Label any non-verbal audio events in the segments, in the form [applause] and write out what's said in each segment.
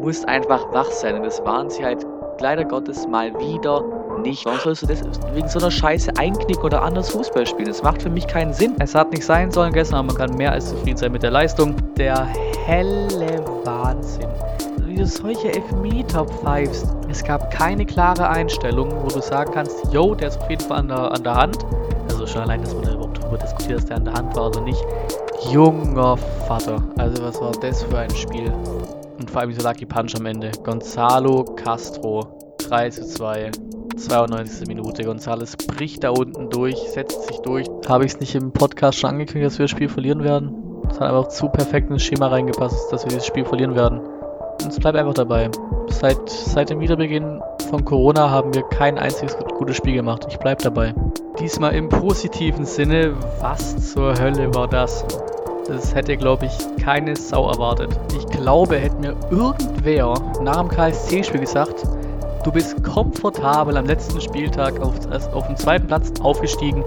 musst einfach wach sein. Und das waren sie halt leider Gottes mal wieder nicht. Warum sollst du das wegen so einer Scheiße einknicken oder anders Fußball spielen? Das macht für mich keinen Sinn. Es hat nicht sein sollen gestern, aber man kann mehr als zufrieden sein mit der Leistung. Der helle Wahnsinn. Wie du solche Elfmeter pfeifst. Es gab keine klare Einstellung, wo du sagen kannst, yo, der ist auf jeden Fall an der, an der Hand. Also schon allein, dass man da überhaupt darüber diskutiert, dass der an der Hand war oder nicht. Junger Vater. Also was war das für ein Spiel? Und vor allem dieser Lucky Punch am Ende. Gonzalo Castro. 3 zu 2. 92. Minute. Gonzales bricht da unten durch, setzt sich durch. Habe ich es nicht im Podcast schon angekündigt, dass wir das Spiel verlieren werden? Es hat einfach zu perfekt ins Schema reingepasst, dass wir dieses Spiel verlieren werden. Und es bleibt einfach dabei. Seit, seit dem Wiederbeginn von Corona haben wir kein einziges gutes Spiel gemacht. Ich bleibe dabei. Diesmal im positiven Sinne. Was zur Hölle war das? Das hätte, glaube ich, keine Sau erwartet. Ich glaube, hätte mir irgendwer nach dem KSC-Spiel gesagt, du bist komfortabel am letzten Spieltag auf, auf dem zweiten Platz aufgestiegen.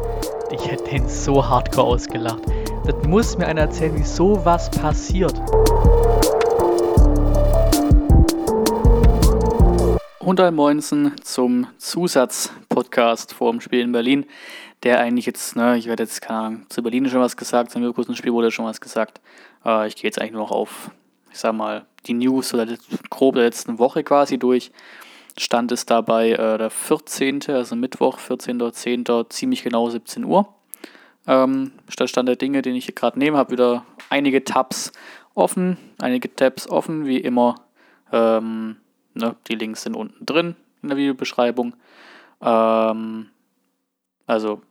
Ich hätte den so hardcore ausgelacht. Das muss mir einer erzählen, wie sowas passiert. Und ein Moinsen zum Zusatzpodcast vor dem Spiel in Berlin, der eigentlich jetzt, ne, ich werde jetzt, keine Ahnung, zu Berlin schon was gesagt, zum Leverkusen-Spiel wurde schon was gesagt. Äh, ich gehe jetzt eigentlich nur noch auf, ich sag mal, die News oder grob der letzten Woche quasi durch. Stand es dabei äh, der 14., also Mittwoch, 14.10., ziemlich genau 17 Uhr. Ähm, Stand der Dinge, den ich hier gerade nehme, habe wieder einige Tabs offen, einige Tabs offen, wie immer. Ähm, Ne? Die Links sind unten drin in der Videobeschreibung. Ähm, also,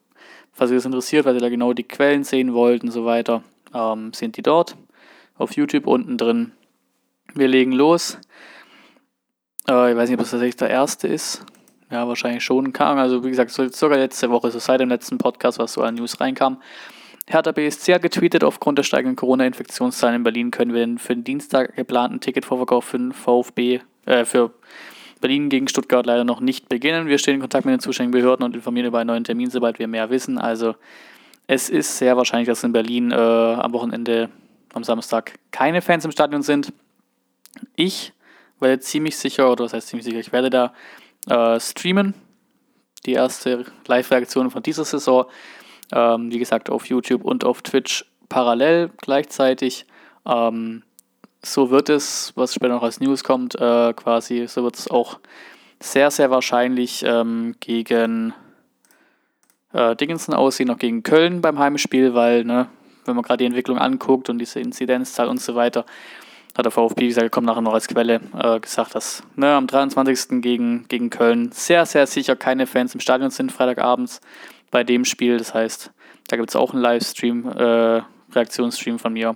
falls ihr das interessiert, weil ihr da genau die Quellen sehen wollt und so weiter, ähm, sind die dort. Auf YouTube unten drin. Wir legen los. Äh, ich weiß nicht, ob das tatsächlich der erste ist. Ja, wahrscheinlich schon. Kam. Also, wie gesagt, sogar letzte Woche, so seit dem letzten Podcast, was so an News reinkam. Hertha BSC hat getweetet, aufgrund der steigenden Corona-Infektionszahlen in Berlin können wir den für den Dienstag geplanten Ticketvorverkauf für den VfB äh, für Berlin gegen Stuttgart leider noch nicht beginnen. Wir stehen in Kontakt mit den zuständigen Behörden und informieren über einen neuen Termin, sobald wir mehr wissen. Also es ist sehr wahrscheinlich, dass in Berlin äh, am Wochenende, am Samstag, keine Fans im Stadion sind. Ich werde ziemlich sicher, oder was heißt ziemlich sicher, ich werde da äh, streamen. Die erste Live-Reaktion von dieser Saison. Ähm, wie gesagt, auf YouTube und auf Twitch parallel gleichzeitig. Ähm, so wird es, was später noch als News kommt, äh, quasi, so wird es auch sehr, sehr wahrscheinlich ähm, gegen äh, Dickinson aussehen, auch gegen Köln beim Heimspiel, weil, ne, wenn man gerade die Entwicklung anguckt und diese Inzidenzzahl und so weiter, hat der VfB, wie gesagt, kommt nachher noch als Quelle, äh, gesagt, dass ne, am 23. Gegen, gegen Köln sehr, sehr sicher keine Fans im Stadion sind, Freitagabends bei dem Spiel. Das heißt, da gibt es auch einen Livestream, äh, Reaktionsstream von mir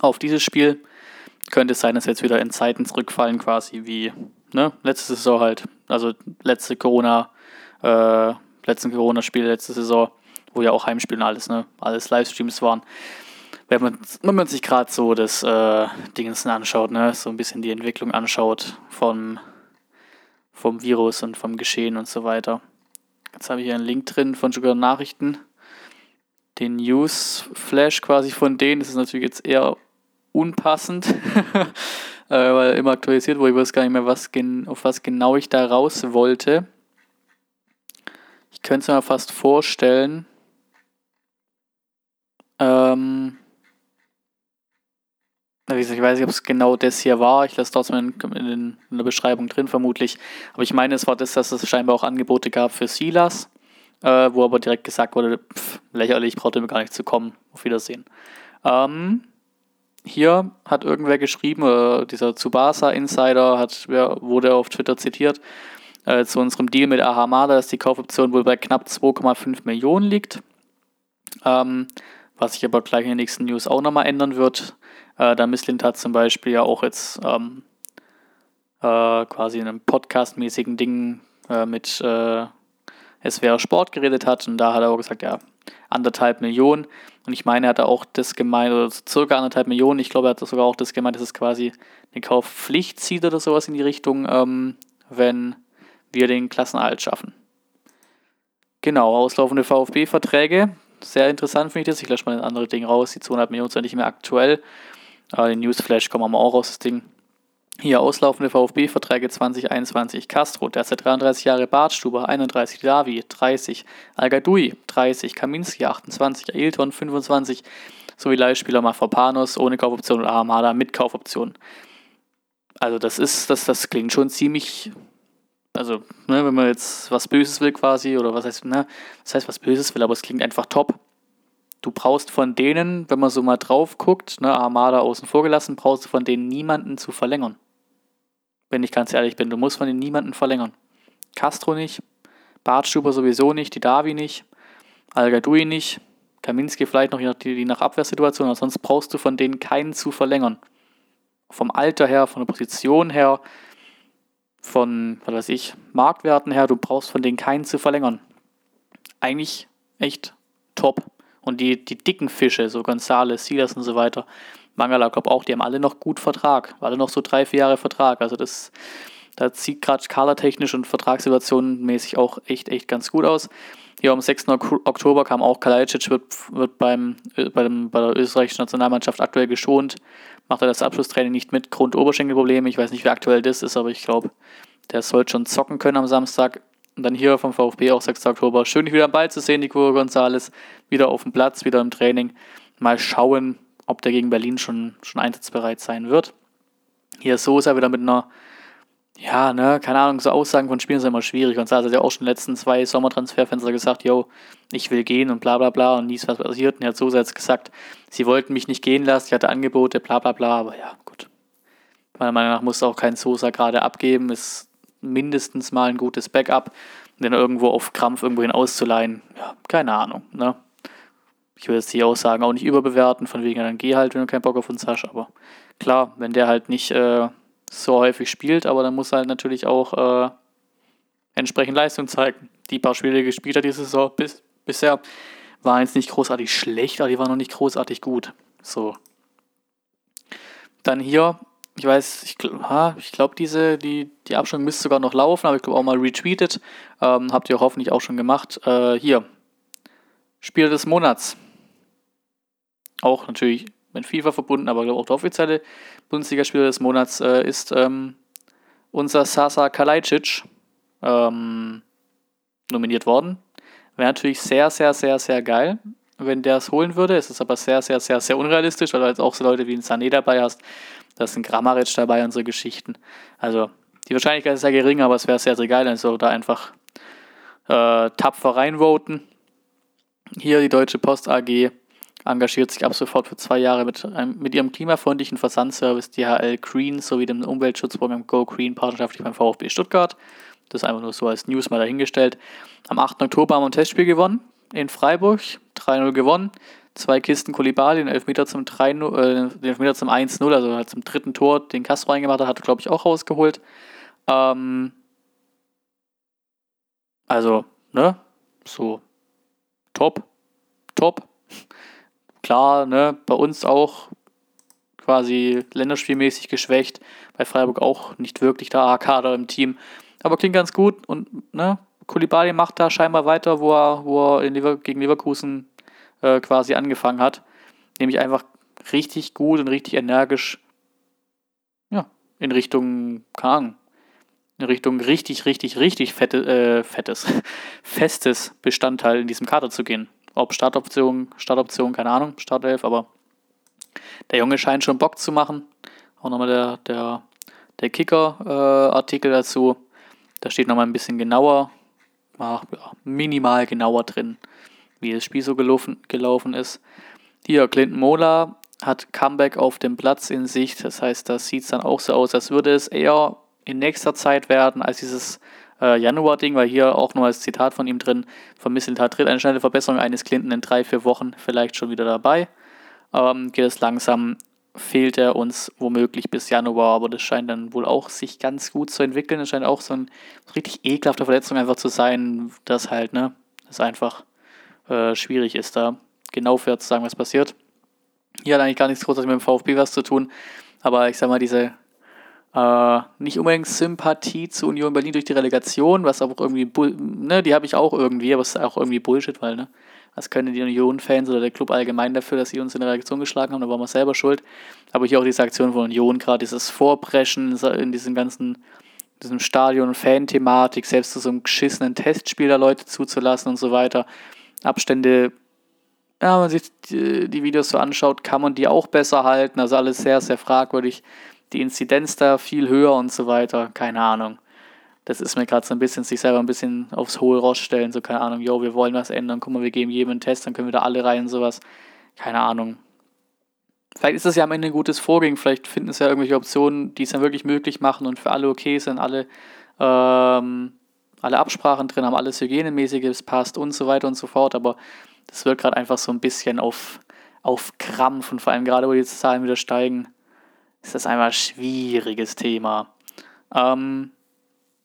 auf dieses Spiel könnte es sein, dass wir jetzt wieder in Zeiten zurückfallen, quasi wie ne, letzte Saison halt. Also letzte Corona, äh, letzten Corona-Spiel letzte Saison, wo ja auch Heimspiele und alles, ne, alles Livestreams waren. Wenn man, wenn man sich gerade so das äh, Dingens anschaut, ne, so ein bisschen die Entwicklung anschaut vom, vom Virus und vom Geschehen und so weiter. Jetzt habe ich hier einen Link drin von Sugar Nachrichten. Den News-Flash quasi von denen. Das ist natürlich jetzt eher unpassend, [laughs] äh, weil immer aktualisiert wurde. Ich weiß gar nicht mehr, was auf was genau ich da raus wollte. Ich könnte es mir fast vorstellen. Ähm, ich weiß nicht, ob es genau das hier war. Ich lasse trotzdem in, in, in, der Beschreibung drin, vermutlich. Aber ich meine, es war das, dass es scheinbar auch Angebote gab für Silas, äh, wo aber direkt gesagt wurde: pff, lächerlich, braucht mir gar nicht zu kommen. Auf Wiedersehen. Ähm, hier hat irgendwer geschrieben, äh, dieser Tsubasa-Insider hat, wurde auf Twitter zitiert, äh, zu unserem Deal mit Ahamada, dass die Kaufoption wohl bei knapp 2,5 Millionen liegt. Ähm, was sich aber gleich in den nächsten News auch nochmal ändern wird. Äh, da Misslint hat zum Beispiel ja auch jetzt ähm, äh, quasi in einem Podcast-mäßigen Ding äh, mit äh, SWR Sport geredet hat und da hat er auch gesagt, ja, anderthalb Millionen. Und ich meine, er hat auch das gemeint, oder circa anderthalb Millionen. Ich glaube, er hat sogar auch das gemeint, dass es quasi eine Kaufpflicht zieht oder sowas in die Richtung, ähm, wenn wir den Klassenerhalt schaffen. Genau, auslaufende VfB-Verträge. Sehr interessant finde ich das. Ich lösche mal ein anderes Ding raus. Die 200 Millionen sind nicht mehr aktuell. Äh, den Newsflash kommen wir auch raus, das Ding. Hier auslaufende VfB-Verträge 2021. Castro, derzeit 33 Jahre, Bartstuber 31, Davi 30, Algadui 30, Kaminski 28, Ailton 25, sowie Leihspieler Mafropanos ohne Kaufoption und Armada mit Kaufoption. Also das ist, das, das klingt schon ziemlich, also ne, wenn man jetzt was Böses will quasi, oder was heißt, ne, das heißt was Böses will, aber es klingt einfach top. Du brauchst von denen, wenn man so mal drauf guckt, ne, Armada außen vor gelassen, brauchst du von denen niemanden zu verlängern. Wenn ich ganz ehrlich bin, du musst von denen niemanden verlängern. Castro nicht, Bartstuber sowieso nicht, die Davi nicht, Algadui nicht, Kaminski vielleicht noch, je nach Abwehrsituation, aber sonst brauchst du von denen keinen zu verlängern. Vom Alter her, von der Position her, von, was weiß ich, Marktwerten her, du brauchst von denen keinen zu verlängern. Eigentlich echt top. Und die, die dicken Fische, so Gonzales, Silas und so weiter, Mangala, glaube auch, die haben alle noch gut Vertrag. Alle noch so drei, vier Jahre Vertrag. Also das, da sieht gerade skalertechnisch und vertragssituationenmäßig auch echt, echt ganz gut aus. Hier am 6. Oktober kam auch Kalajdzic, wird, wird beim, äh, bei, dem, bei der österreichischen Nationalmannschaft aktuell geschont. Macht er das Abschlusstraining nicht mit, Grund Oberschenkelprobleme. Ich weiß nicht, wie aktuell das ist, aber ich glaube, der sollte schon zocken können am Samstag. Und dann hier vom VfB auch 6. Oktober. Schön, dich wieder am Ball zu sehen, Nico González. Wieder auf dem Platz, wieder im Training. Mal schauen, ob der gegen Berlin schon, schon einsatzbereit sein wird. Hier Sosa wieder mit einer ja, ne, keine Ahnung, so Aussagen von Spielen sind immer schwierig. Und hat ja auch schon in den letzten zwei Sommertransferfenster gesagt, yo, ich will gehen und bla bla bla und nie ist was passiert. Und er hat so jetzt gesagt, sie wollten mich nicht gehen lassen, ich hatte Angebote, bla bla bla, aber ja, gut. Meiner Meinung nach muss auch kein Sosa gerade abgeben, ist mindestens mal ein gutes Backup. Den irgendwo auf Krampf irgendwohin auszuleihen, ja, keine Ahnung, ne. Ich will jetzt die Aussagen auch nicht überbewerten, von wegen, dann geh halt, wenn du keinen Bock auf uns hast, aber klar, wenn der halt nicht, äh, so häufig spielt, aber dann muss er halt natürlich auch äh, entsprechend Leistung zeigen. Die paar Spiele, gespielt hat diese Saison bis, bisher, waren jetzt nicht großartig schlecht, aber die waren noch nicht großartig gut. So. Dann hier, ich weiß, ich, ich glaube, diese, die, die Abstimmung müsste sogar noch laufen, aber ich glaube auch mal retweetet. Ähm, habt ihr hoffentlich auch schon gemacht. Äh, hier, Spiel des Monats. Auch natürlich mit FIFA verbunden, aber auch der offizielle Bundesligaspieler des Monats äh, ist ähm, unser Sasa Kalajdzic ähm, nominiert worden. Wäre natürlich sehr, sehr, sehr, sehr geil, wenn der es holen würde. Es ist aber sehr, sehr, sehr, sehr unrealistisch, weil du jetzt auch so Leute wie ein Sané dabei hast. Da ist ein Grammaric dabei und so Geschichten. Also die Wahrscheinlichkeit ist sehr gering, aber es wäre sehr, sehr geil. Also da einfach äh, tapfer reinvoten. Hier die Deutsche Post AG engagiert sich ab sofort für zwei Jahre mit, einem, mit ihrem klimafreundlichen Versandservice DHL Green sowie dem Umweltschutzprogramm Go Green partnerschaftlich beim VfB Stuttgart. Das ist einfach nur so als News mal dahingestellt. Am 8. Oktober haben wir ein Testspiel gewonnen in Freiburg, 3-0 gewonnen. Zwei Kisten Kolibali, den Elfmeter zum 3 äh, zum 1-0, also halt zum dritten Tor, den Castro reingemacht hat, hat er, glaube ich, auch rausgeholt. Ähm, also, ne, so top, top klar, ne, bei uns auch quasi länderspielmäßig geschwächt, bei Freiburg auch nicht wirklich der A-Kader im Team, aber klingt ganz gut und ne, Kulibali macht da scheinbar weiter, wo er, wo er Lever gegen Leverkusen äh, quasi angefangen hat, nämlich einfach richtig gut und richtig energisch ja, in Richtung, Ahnung, in Richtung richtig, richtig, richtig fette, äh, fettes, [laughs] festes Bestandteil in diesem Kader zu gehen. Ob Startoption, Startoption, keine Ahnung, Startelf, aber der Junge scheint schon Bock zu machen. Auch nochmal der, der, der Kicker-Artikel äh, dazu. Da steht nochmal ein bisschen genauer, ja, minimal genauer drin, wie das Spiel so gelaufen, gelaufen ist. Hier, Clinton Mola hat Comeback auf dem Platz in Sicht. Das heißt, da sieht dann auch so aus, als würde es eher in nächster Zeit werden, als dieses äh, Januar-Ding, weil hier auch nur als Zitat von ihm drin vermisselt hat, tritt eine schnelle Verbesserung eines Clinton in drei, vier Wochen vielleicht schon wieder dabei. Ähm, geht es langsam, fehlt er uns womöglich bis Januar, aber das scheint dann wohl auch sich ganz gut zu entwickeln. Es scheint auch so ein richtig ekelhafte Verletzung einfach zu sein, dass halt, ne, es einfach äh, schwierig ist, da genau fair zu sagen, was passiert. Hier hat eigentlich gar nichts großartig mit dem VfB was zu tun, aber ich sag mal, diese Äh, nicht unbedingt Sympathie zu Union Berlin durch die Relegation, was auch irgendwie, ne, die habe ich auch irgendwie, aber es ist auch irgendwie Bullshit, weil, ne, was können die Union-Fans oder der Club allgemein dafür, dass sie uns in der Reaktion geschlagen haben, da waren wir selber schuld. Aber hier auch diese Aktion von Union, gerade dieses Vorpreschen in diesem ganzen, diesem Stadion, Fan-Thematik, selbst zu so einem geschissenen Testspiel da Leute zuzulassen und so weiter. Abstände, ja, wenn man sich die Videos so anschaut, kann man die auch besser halten, also alles sehr, sehr fragwürdig die Inzidenz da viel höher und so weiter. Keine Ahnung. Das ist mir gerade so ein bisschen, sich selber ein bisschen aufs hohe Ross stellen. So, keine Ahnung, yo, wir wollen was ändern. Guck mal, wir geben jedem einen Test, dann können wir da alle rein und sowas. Keine Ahnung. Vielleicht ist das ja am Ende ein gutes Vorgehen. Vielleicht finden es ja irgendwelche Optionen, die es dann wirklich möglich machen und für alle okay sind, alle, ähm, alle Absprachen drin haben, alles Hygienemäßiges passt und so weiter und so fort. Aber das wird gerade einfach so ein bisschen auf, auf Krampf und vor allem gerade, wo die Zahlen wieder steigen ist das einmal ein schwieriges Thema. Ähm,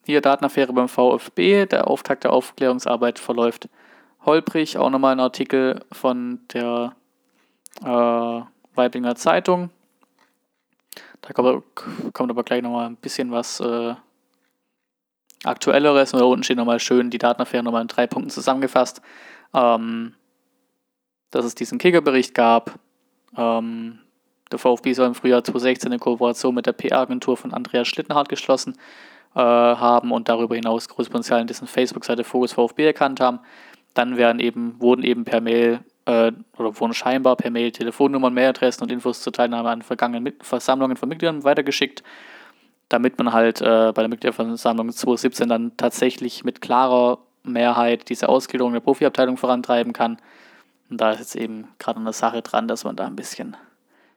hier Datenaffäre beim VfB, der Auftakt der Aufklärungsarbeit verläuft holprig. Auch nochmal ein Artikel von der äh, Weiblinger Zeitung. Da kommt, aber gleich nochmal ein bisschen was äh, Aktuelleres. Und da unten steht nochmal schön die Datenaffäre nochmal in drei Punkten zusammengefasst. Ähm, dass es diesen Kickerbericht gab, ähm, der VfB soll im Frühjahr 2016 eine Kooperation mit der PR-Agentur von Andreas Schlittenhardt geschlossen äh, haben und darüber hinaus großes Potenzial in dessen Facebook-Seite Fokus VfB erkannt haben. Dann werden eben, wurden eben per Mail äh, oder wurden scheinbar per Mail Telefonnummern, Mailadressen und Infos zur Teilnahme an vergangenen Versammlungen von Mitgliedern weitergeschickt, damit man halt äh, bei der Mitgliederversammlung 2017 dann tatsächlich mit klarer Mehrheit diese Ausgliederung der Profiabteilung vorantreiben kann. Und da ist jetzt eben gerade eine Sache dran, dass man da ein bisschen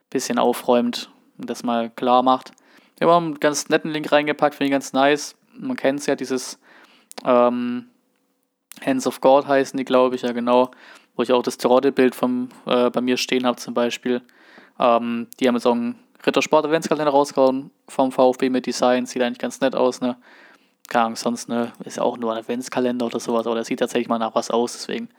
bisschen aufräumt und das mal klar macht. Wir haben einen ganz netten Link reingepackt, finde ich ganz nice. Man kennt es ja, dieses ähm, Hands of God heißen die, glaube ich, ja genau, wo ich auch das Terodde-Bild äh, bei mir stehen habe zum Beispiel. Ähm, die haben jetzt auch einen Rittersport Adventskalender rausgehauen vom VfB mit Design, sieht eigentlich ganz nett aus, ne? Keine Ahnung, sonst, ne, ist ja auch nur ein Adventskalender oder sowas, aber der sieht tatsächlich mal nach was aus, deswegen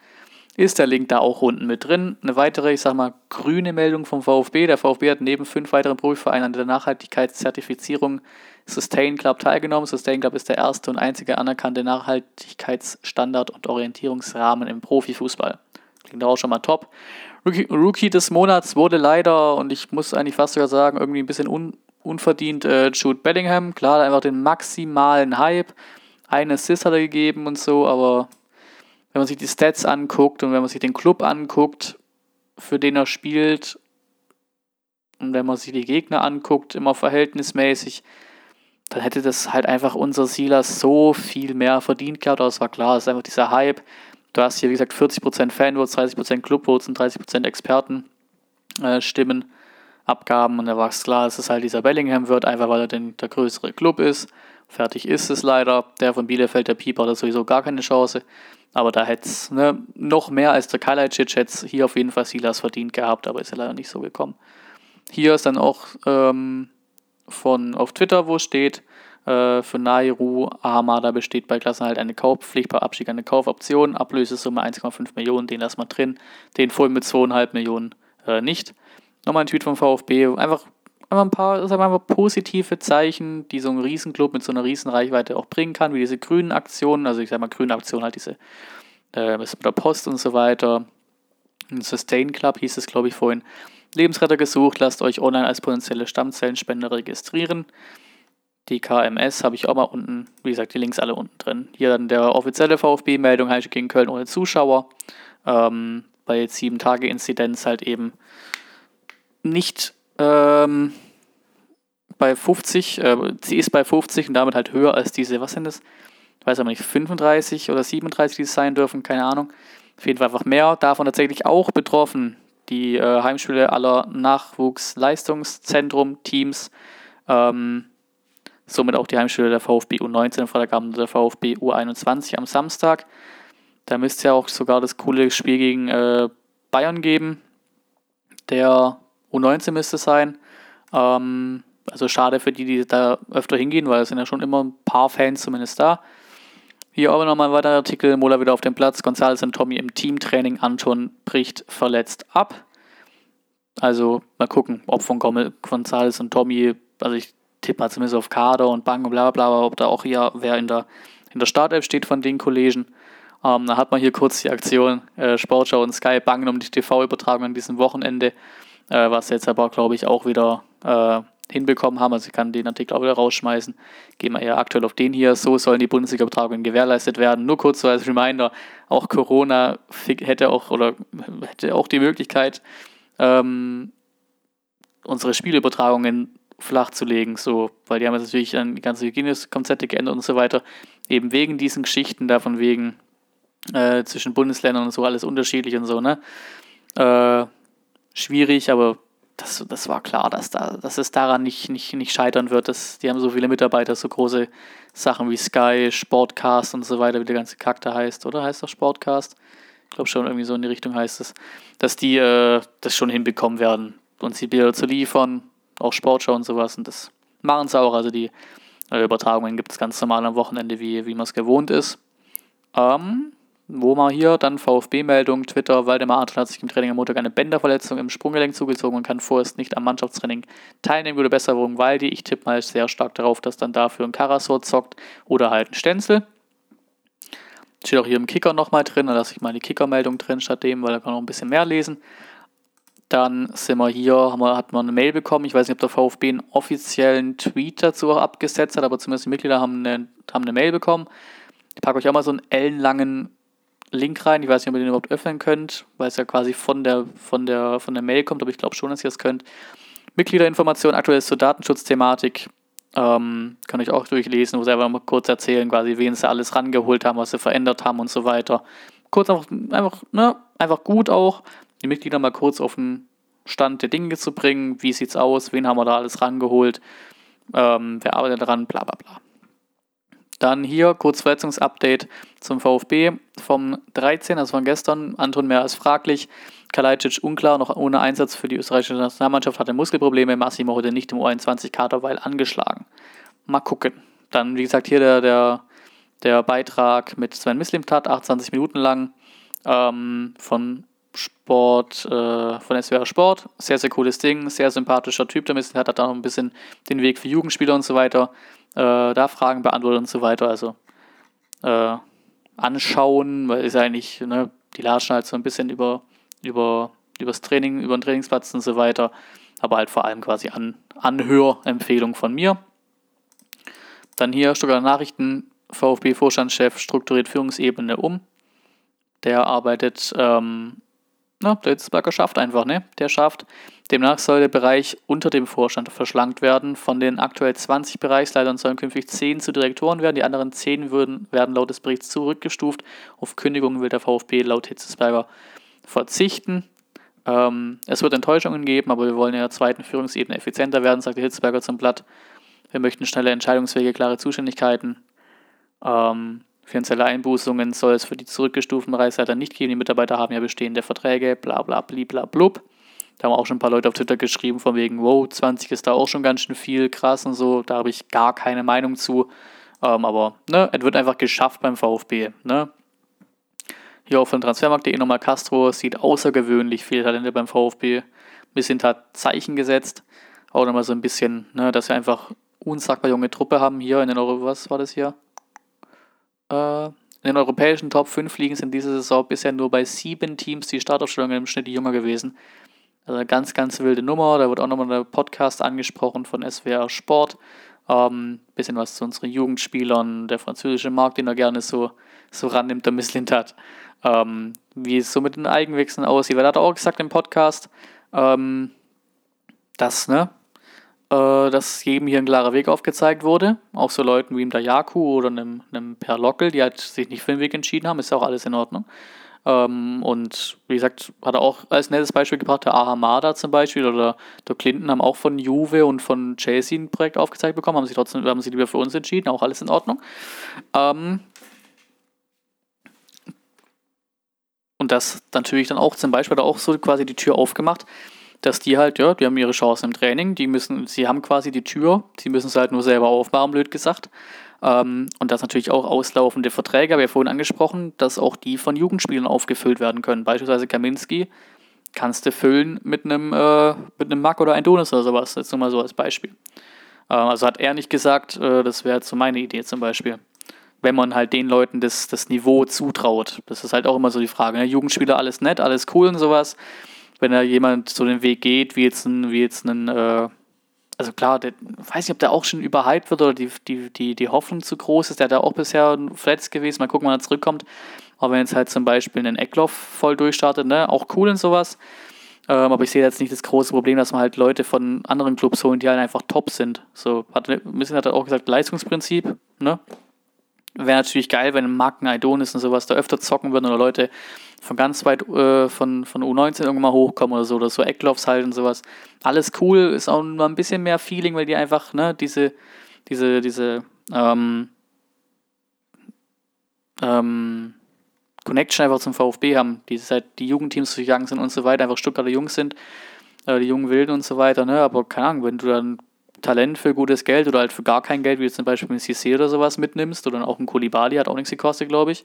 ist der Link da auch unten mit drin. Eine weitere, ich sag mal, grüne Meldung vom VfB. Der VfB hat neben fünf weiteren Profivereinen an der Nachhaltigkeitszertifizierung Sustain Club teilgenommen. Sustain Club ist der erste und einzige anerkannte Nachhaltigkeitsstandard und Orientierungsrahmen im Profifußball. Klingt auch schon mal top. Rookie, Rookie, des Monats wurde leider, und ich muss eigentlich fast sogar sagen, irgendwie ein bisschen un, unverdient äh, Jude Bellingham. Klar, einfach den maximalen Hype. Eine Assist hat er gegeben und so, aber wenn man sich die Stats anguckt und wenn man sich den Club anguckt, für den er spielt, und wenn man sich die Gegner anguckt, immer verhältnismäßig, dann hätte das halt einfach unser Silas so viel mehr verdient gehabt. Aber es war klar, es ist einfach dieser Hype. Du hast hier, wie gesagt, 40% Fanvotes, 30% Clubvotes und 30% Expertenstimmen, äh, Abgaben. Und da war es klar, dass es halt dieser Bellingham wird, einfach weil er den, der größere Club ist. Fertig ist es leider. Der von Bielefeld, der Pieper, hat sowieso gar keine Chance. Aber da hätte es ne, noch mehr als der Kalajdzic hätte hier auf jeden Fall Silas verdient gehabt, aber ist ja leider nicht so gekommen. Hier ist dann auch ähm, von auf Twitter, wo steht, äh, für Nairu Ahamada besteht bei Klassenhalt eine Kaufpflicht, bei Abstieg eine Kaufoption, Ablösesumme 1,5 Millionen, den lassen wir drin, den voll mit 2,5 Millionen äh, nicht. Nochmal ein Tweet vom VfB, einfach einfach ein paar sagen wir mal, positive Zeichen, die so ein Riesenclub mit so einer Riesenreichweite auch bringen kann, wie diese grünen Aktionen, also ich sage mal grüne Aktionen, halt diese äh, mit der Post und so weiter. Ein Sustain Club hieß es, glaube ich, vorhin. Lebensretter gesucht, lasst euch online als potenzielle Stammzellenspender registrieren. Die KMS habe ich auch mal unten, wie gesagt, die Links alle unten drin. Hier dann der offizielle VfB-Meldung, Heimspiel gegen Köln ohne Zuschauer. Ähm, bei jetzt 7 Tage Inzidenz halt eben nicht ähm, bei 50, äh, sie ist bei 50 und damit halt höher als diese, was sind das? Ich weiß aber nicht, 35 oder 37, die es sein dürfen, keine Ahnung. Auf jeden Fall einfach mehr. Davon tatsächlich auch betroffen die äh, Heimspiele aller Nachwuchsleistungszentrum-Teams. Ähm, somit auch die Heimspiele der VfB U19 Freitagabend der VfB U21 am Samstag. Da müsste es ja auch sogar das coole Spiel gegen äh, Bayern geben. Der U19 müsste es sein. Ähm, also schade für die, die da öfter hingehen, weil es sind ja schon immer ein paar Fans zumindest da. Hier aber nochmal ein weiterer Artikel. Mola wieder auf dem Platz. González und Tommy im Teamtraining. Anton bricht verletzt ab. Also mal gucken, ob von González und Tommy, also ich tippe mal zumindest auf Kader und Bank und bla bla bla, ob da auch hier wer in der, in der Startelf steht von den Kollegen. Ähm, da hat man hier kurz die Aktion äh, Sportschau und Sky bangen um die TV-Übertragung an diesem Wochenende, äh, was jetzt aber, glaube ich, auch wieder äh, hinbekommen haben. Also ich kann den Artikel auch wieder rausschmeißen. Gehen wir eher aktuell auf den hier. So sollen die Bundesliga-Übertragungen gewährleistet werden. Nur kurz so als Reminder, auch Corona hätte auch oder hätte auch die Möglichkeit, ähm, unsere Spielübertragungen flach zu legen, so, weil die haben jetzt natürlich dann die ganze Hygienekonzepte geändert und so weiter. Eben wegen diesen Geschichten, davon wegen äh, zwischen Bundesländern und so alles unterschiedlich und so, ne? Äh, schwierig, aber das, das war klar, dass, da, dass es daran nicht, nicht, nicht scheitern wird. Dass, die haben so viele Mitarbeiter, so große Sachen wie Sky, Sportcast und so weiter, wie der ganze Charakter heißt, oder? Heißt das Sportcast? Ich glaube schon, irgendwie so in die Richtung heißt es. Dass die äh, das schon hinbekommen werden, uns die Bilder zu liefern, auch Sportschau und sowas. Und das machen sie auch. Also die äh, Übertragungen gibt es ganz normal am Wochenende, wie, wie man es gewohnt ist. Ähm, wo man hier dann VfB-Meldung, Twitter, Waldemar Adler hat sich im Training am Montag eine Bänderverletzung im Sprunggelenk zugezogen und kann vorerst nicht am Mannschaftstraining teilnehmen. Gute Besserung, Waldi. Ich tippe mal sehr stark darauf, dass dann dafür ein Karasor zockt oder halt ein Stenzel. Steht auch hier im Kicker nochmal drin, da lasse ich mal die Kicker-Meldung drin statt dem, weil da kann man noch ein bisschen mehr lesen. Dann sind wir hier, haben wir, hat man eine Mail bekommen. Ich weiß nicht, ob der VfB einen offiziellen Tweet dazu auch abgesetzt hat, aber zumindest die Mitglieder haben eine, haben eine Mail bekommen. Ich packe euch auch mal so einen ellenlangen Link rein. Ich weiß nicht, ob ihr den überhaupt öffnen könnt, weil es ja quasi von der, von der, von der Mail kommt, aber ich glaube schon, dass ihr es könnt. Mitgliederinformation, aktuell zur Datenschutzthematik. Ähm, kann ich auch durchlesen, wo sie einfach mal kurz erzählen, quasi, wen sie alles rangeholt haben, was sie verändert haben und so weiter. Kurz einfach, einfach, ne, einfach gut auch, die Mitglieder mal kurz auf den Stand der Dinge zu bringen. Wie sieht's aus? Wen haben wir da alles rangeholt? Ähm, wer arbeitet daran? Bla bla bla. Dann hier kurz Verletzungsupdate zum VfB vom 13, also von gestern. Anton mehr als fraglich. Kalajdzic unklar, noch ohne Einsatz für die österreichische Nationalmannschaft, hatte Muskelprobleme. Massimo heute nicht im U21-Kader, weil angeschlagen. Mal gucken. Dann, wie gesagt, hier der, der, der Beitrag mit Sven Mislimtat, 28 Minuten lang, ähm, von Sport, äh, von SWR Sport. Sehr, sehr cooles Ding, sehr sympathischer Typ. Damit hat da noch ein bisschen den Weg für Jugendspieler und so weiter äh, da Fragen beantwortet und so weiter. Also äh, anschauen, weil ist eigentlich, ne, die latschen halt so ein bisschen über, über, übers Training, über den Trainingsplatz und so weiter. Aber halt vor allem quasi an Anhörempfehlung von mir. Dann hier Stuttgarter Nachrichten, VfB-Vorstandschef strukturiert Führungsebene um. Der arbeitet ähm, na, der Hitzberger schafft einfach, ne? Der schafft. Demnach soll der Bereich unter dem Vorstand verschlankt werden. Von den aktuell 20 Bereichsleitern sollen künftig 10 zu Direktoren werden. Die anderen 10 würden, werden laut des Berichts zurückgestuft. Auf Kündigungen will der VfB laut Hitzesberger verzichten. Ähm, es wird Enttäuschungen geben, aber wir wollen in der zweiten Führungsebene effizienter werden, sagte Hitzberger zum Blatt. Wir möchten schnelle Entscheidungswege, klare Zuständigkeiten. Ähm, Finanzielle Einbußungen soll es für die zurückgestuften Bereichsleiter nicht geben. Die Mitarbeiter haben ja bestehende Verträge, bla bla bla blub. Da haben auch schon ein paar Leute auf Twitter geschrieben, von wegen, wow, 20 ist da auch schon ganz schön viel, krass und so. Da habe ich gar keine Meinung zu. Ähm, aber ne, es wird einfach geschafft beim VfB. Ne? Hier auch von Transfermarkt.de nochmal Castro, sieht außergewöhnlich viele Talente beim VfB. Ein bisschen hat Zeichen gesetzt. Auch nochmal so ein bisschen, ne, dass wir einfach unsagbar junge Truppe haben hier in den Euro, was war das hier? Äh, in den europäischen Top 5 Ligen sind diese Saison bisher nur bei sieben Teams die Startaufstellungen im Schnitt jünger gewesen. Also eine ganz, ganz wilde Nummer. Da wird auch nochmal der Podcast angesprochen von SWR Sport. Ähm, bisschen was zu unseren Jugendspielern, der französische Markt, den er gerne so, so rannimmt, der Misslint hat. Ähm, wie es so mit den Eigenwechseln aussieht. Weil er hat auch gesagt im Podcast, ähm, dass, ne, äh, dass jedem hier ein klarer Weg aufgezeigt wurde. Auch so Leuten wie der Jaku oder einem, einem Per Lockel, die halt sich nicht für den Weg entschieden haben, ist ja auch alles in Ordnung. Ähm, und wie gesagt, hat er auch als nettes Beispiel gebracht, der Ahamada zum Beispiel oder der Clinton haben auch von Juve und von Chelsea ein Projekt aufgezeigt bekommen, haben sich trotzdem, haben sich lieber für uns entschieden, auch alles in Ordnung. Ähm, und das natürlich dann auch zum Beispiel hat er auch so quasi die Tür aufgemacht, dass die halt, ja, die haben ihre Chancen im Training, die müssen, sie haben quasi die Tür, sie müssen es halt nur selber aufmachen, blöd gesagt. Ähm, und das natürlich auch auslaufende Verträge, habe ich ja vorhin angesprochen, dass auch die von Jugendspielern aufgefüllt werden können. Beispielsweise Kaminski kannst du füllen mit einem, äh, mit einem Mack oder ein Donis oder sowas, jetzt nur mal so als Beispiel. Äh, also hat er nicht gesagt, äh, das wäre so meine Idee zum Beispiel. Wenn man halt den Leuten das, das Niveau zutraut. Das ist halt auch immer so die Frage. Ne? Jugendspieler, alles nett, alles cool und sowas. Wenn da jemand so den Weg geht, wie jetzt ein, wie jetzt ein äh, also klar, der, weiß nicht, ob der auch schon überhyped wird oder die, die, die, die Hoffnung zu groß ist. Der hat ja auch bisher verletzt gewesen. Mal gucken, wann er zurückkommt. Aber wenn jetzt halt zum Beispiel ein Eckloff voll durchstartet, ne, auch cool und sowas. Ähm, aber ich sehe jetzt nicht das große Problem, dass man halt Leute von anderen Clubs holen, die halt einfach top sind. So, hat, bisschen hat er auch gesagt, Leistungsprinzip, ne? Wäre natürlich geil, wenn Marken Idonis und sowas da öfter zocken würden oder Leute von ganz weit äh, von, von U19 irgendwann mal hochkommen oder so, oder so Eckloffs halt und sowas. Alles cool, ist auch mal ein bisschen mehr Feeling, weil die einfach, ne, diese, diese, diese, ähm, ähm, Connection einfach zum VfB haben, die seit die Jugendteams durchgegangen sind und so weiter, einfach Stuttgarter Jungs sind, äh, die jungen Wilden und so weiter, ne, aber keine Ahnung, wenn du dann Talent für gutes Geld oder halt für gar kein Geld, wie du zum Beispiel ein CC oder sowas mitnimmst, oder auch ein Kolibali, hat auch nichts gekostet, glaube ich,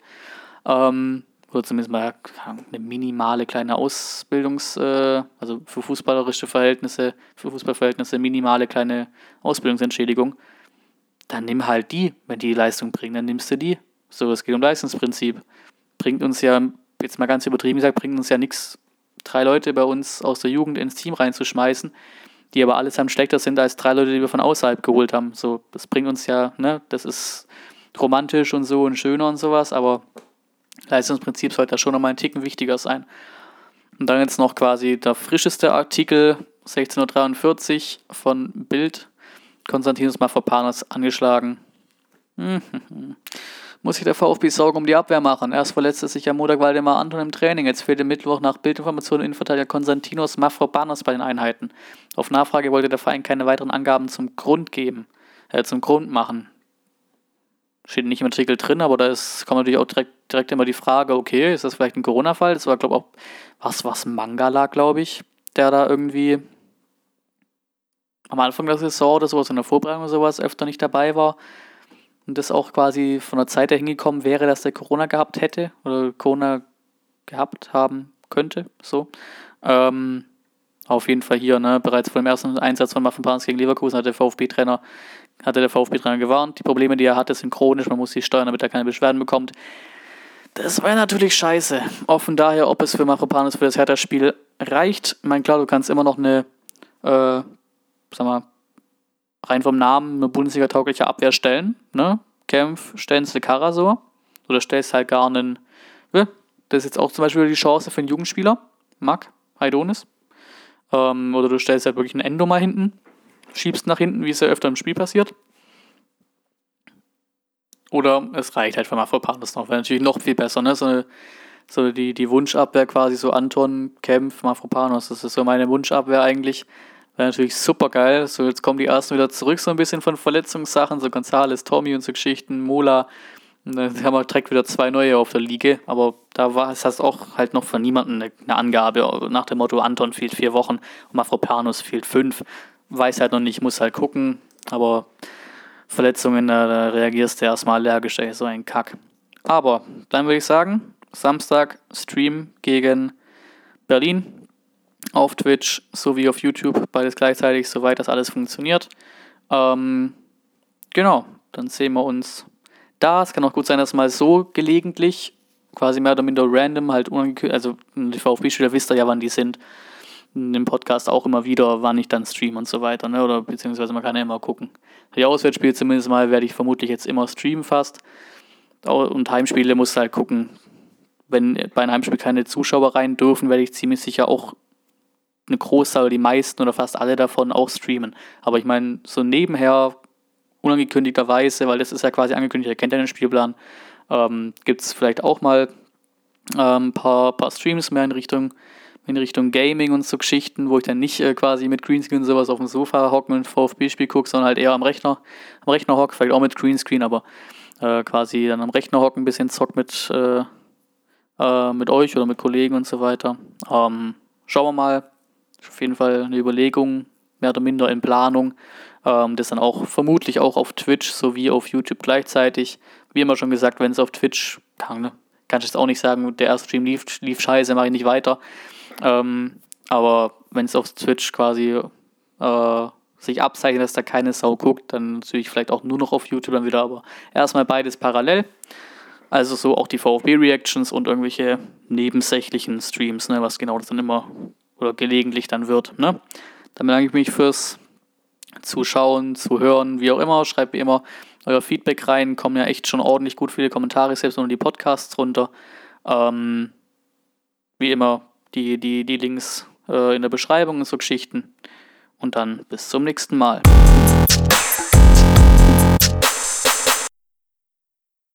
ähm, oder zumindest mal eine minimale kleine Ausbildungs-, äh, also für fußballerische Verhältnisse, für Fußballverhältnisse minimale kleine Ausbildungsentschädigung, dann nimm halt die, wenn die, Leistung bringen, dann nimmst du die. So, es geht um Leistungsprinzip. Bringt uns ja, jetzt mal ganz übertrieben gesagt, bringt uns ja nichts, drei Leute bei uns aus der Jugend ins Team reinzuschmeißen, die aber allesamt schlechter sind als drei Leute, die wir von außerhalb geholt haben. So, das bringt uns ja, ne, das ist romantisch und so und schöner und sowas, aber Leistungsprinzip sollte da schon nochmal ein Ticken wichtiger sein. Und dann jetzt noch quasi der frischeste Artikel, 1643 von Bild. Konstantinus Mafropanos angeschlagen. [laughs] Muss sich der VfB Sorgen um die Abwehr machen? Erst verletzte sich am Montag Waldemar Anton im Training. Jetzt fehlt im Mittwoch nach Bildinformationen Innenverteidiger Konstantinos Mafropanos bei den Einheiten. Auf Nachfrage wollte der Verein keine weiteren Angaben zum Grund geben, äh, zum Grund machen. Steht nicht im Artikel drin, aber da ist, kommt natürlich auch direkt, direkt immer die Frage, okay, ist das vielleicht ein Corona-Fall? Das war, glaube ich, auch, was, was Mangala, glaube ich, der da irgendwie am Anfang der Saison oder sowas, in der Vorbereitung oder sowas, öfter nicht dabei war. Und das auch quasi von der Zeit her hingekommen wäre, dass der Corona gehabt hätte oder Corona gehabt haben könnte, so. Ähm, auf jeden Fall hier, ne, bereits vor dem ersten Einsatz von Muffenpans gegen Leverkusen hat der VfB-Trainer hatte der VfB-Trainer gewarnt. Die Probleme, die er hatte, sind chronisch. Man muss sie steuern, damit er keine Beschwerden bekommt. Das wäre natürlich scheiße. Offen daher, ob es für Mafropanos für das Hertha-Spiel reicht. Ich meine, klar, du kannst immer noch eine, äh, sag mal, rein vom Namen eine Bundesliga-taugliche Abwehr stellen. Ne? Kempf, Stenzel, Karasor. Oder stellst halt gar einen. Ne? Das ist jetzt auch zum Beispiel die Chance für einen Jugendspieler. Marc, Heidonis. Ähm, oder du stellst halt wirklich einen Endo mal hinten schiebst nach hinten, wie es ja öfter im Spiel passiert. Oder es reicht halt von Mafropanos noch, wäre natürlich noch viel besser, ne? So, eine, so die, die Wunschabwehr quasi, so Anton, Kempf, Mafropanos, das ist so meine Wunschabwehr eigentlich. Wäre natürlich super geil. So, jetzt kommen die ersten wieder zurück, so ein bisschen von Verletzungssachen, so Gonzales, Tommy und so Geschichten, Mola. Und dann haben wir direkt wieder zwei neue auf der Liga, aber da war es heißt auch halt noch von niemandem eine, eine, Angabe nach dem Motto, Anton fehlt vier Wochen und Mafropanos fehlt fünf weiß halt noch nicht, muss halt gucken. Aber Verletzungen, da reagierst du erstmal allergisch, ey, so ein Kack. Aber dann würde ich sagen, Samstag Stream gegen Berlin auf Twitch sowie auf YouTube, beides gleichzeitig, soweit das alles funktioniert. Ähm, genau, dann sehen wir uns da. Es kann auch gut sein, dass mal so gelegentlich, quasi mehr oder minder random, halt unangekündigt, also die VfB-Spieler wisst ihr ja, wann die sind in dem Podcast auch immer wieder, wann ich dann stream und so weiter, ne? oder beziehungsweise man kann ja immer gucken. Die Auswärtsspiele zumindest mal werde ich vermutlich jetzt immer streamen fast. Und Heimspiele muss halt gucken. Wenn bei einem Heimspiel keine Zuschauer rein dürfen, werde ich ziemlich sicher auch eine Großzahl, die meisten oder fast alle davon auch streamen. Aber ich meine, so nebenher, unangekündigterweise, weil das ist ja quasi angekündigt, ihr kennt ja den Spielplan, ähm, gibt es vielleicht auch mal ein ähm, paar, paar Streams mehr in Richtung in Richtung Gaming und so Geschichten, wo ich dann nicht äh, quasi mit Greenscreen und sowas auf dem Sofa hocken und VfB-Spiel gucke, sondern halt eher am Rechner, am Rechner hock, vielleicht auch mit Greenscreen, aber äh, quasi dann am Rechner hocken, ein bisschen zock mit, äh, äh, mit euch oder mit Kollegen und so weiter. Ähm, schauen wir mal. Ist auf jeden Fall eine Überlegung, mehr oder minder in Planung. Ähm, das dann auch vermutlich auch auf Twitch sowie auf YouTube gleichzeitig. Wie immer schon gesagt, wenn es auf Twitch kann, ne? kann ich jetzt auch nicht sagen, der erste Stream lief, lief scheiße, mache ich nicht weiter. Ähm, aber wenn es auf Twitch quasi äh, sich abzeichnet, dass da keine Sau guckt, dann natürlich vielleicht auch nur noch auf YouTube dann wieder, aber erstmal beides parallel. Also so auch die VfB-Reactions und irgendwelche nebensächlichen Streams, ne, was genau das dann immer oder gelegentlich dann wird. Ne? Dann bedanke ich mich fürs Zuschauen, Zuhören, wie auch immer. Schreibt wie immer euer Feedback rein. Kommen ja echt schon ordentlich gut viele Kommentare, selbst unter die Podcasts runter. Ähm, wie immer die, die, die Links äh, in der Beschreibung und so Geschichten. Und dann bis zum nächsten Mal.